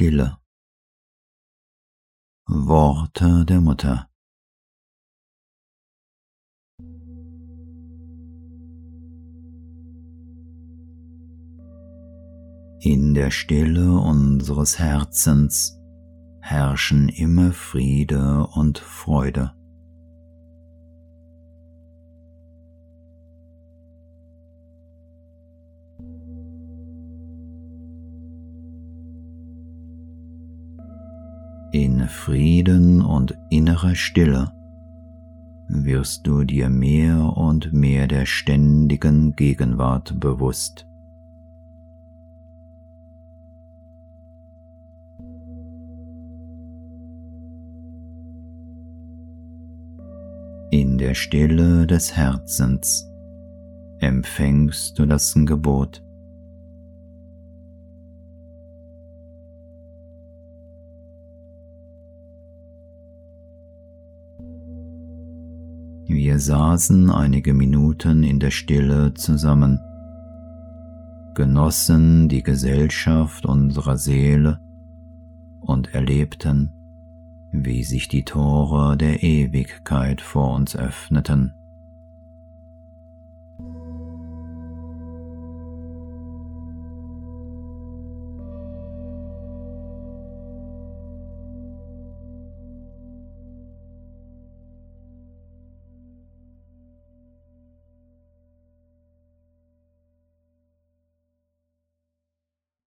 Stille. Worte der Mutter. In der Stille unseres Herzens herrschen immer Friede und Freude. In Frieden und innerer Stille wirst du dir mehr und mehr der ständigen Gegenwart bewusst. In der Stille des Herzens empfängst du das Gebot. Wir saßen einige Minuten in der Stille zusammen, genossen die Gesellschaft unserer Seele und erlebten, wie sich die Tore der Ewigkeit vor uns öffneten.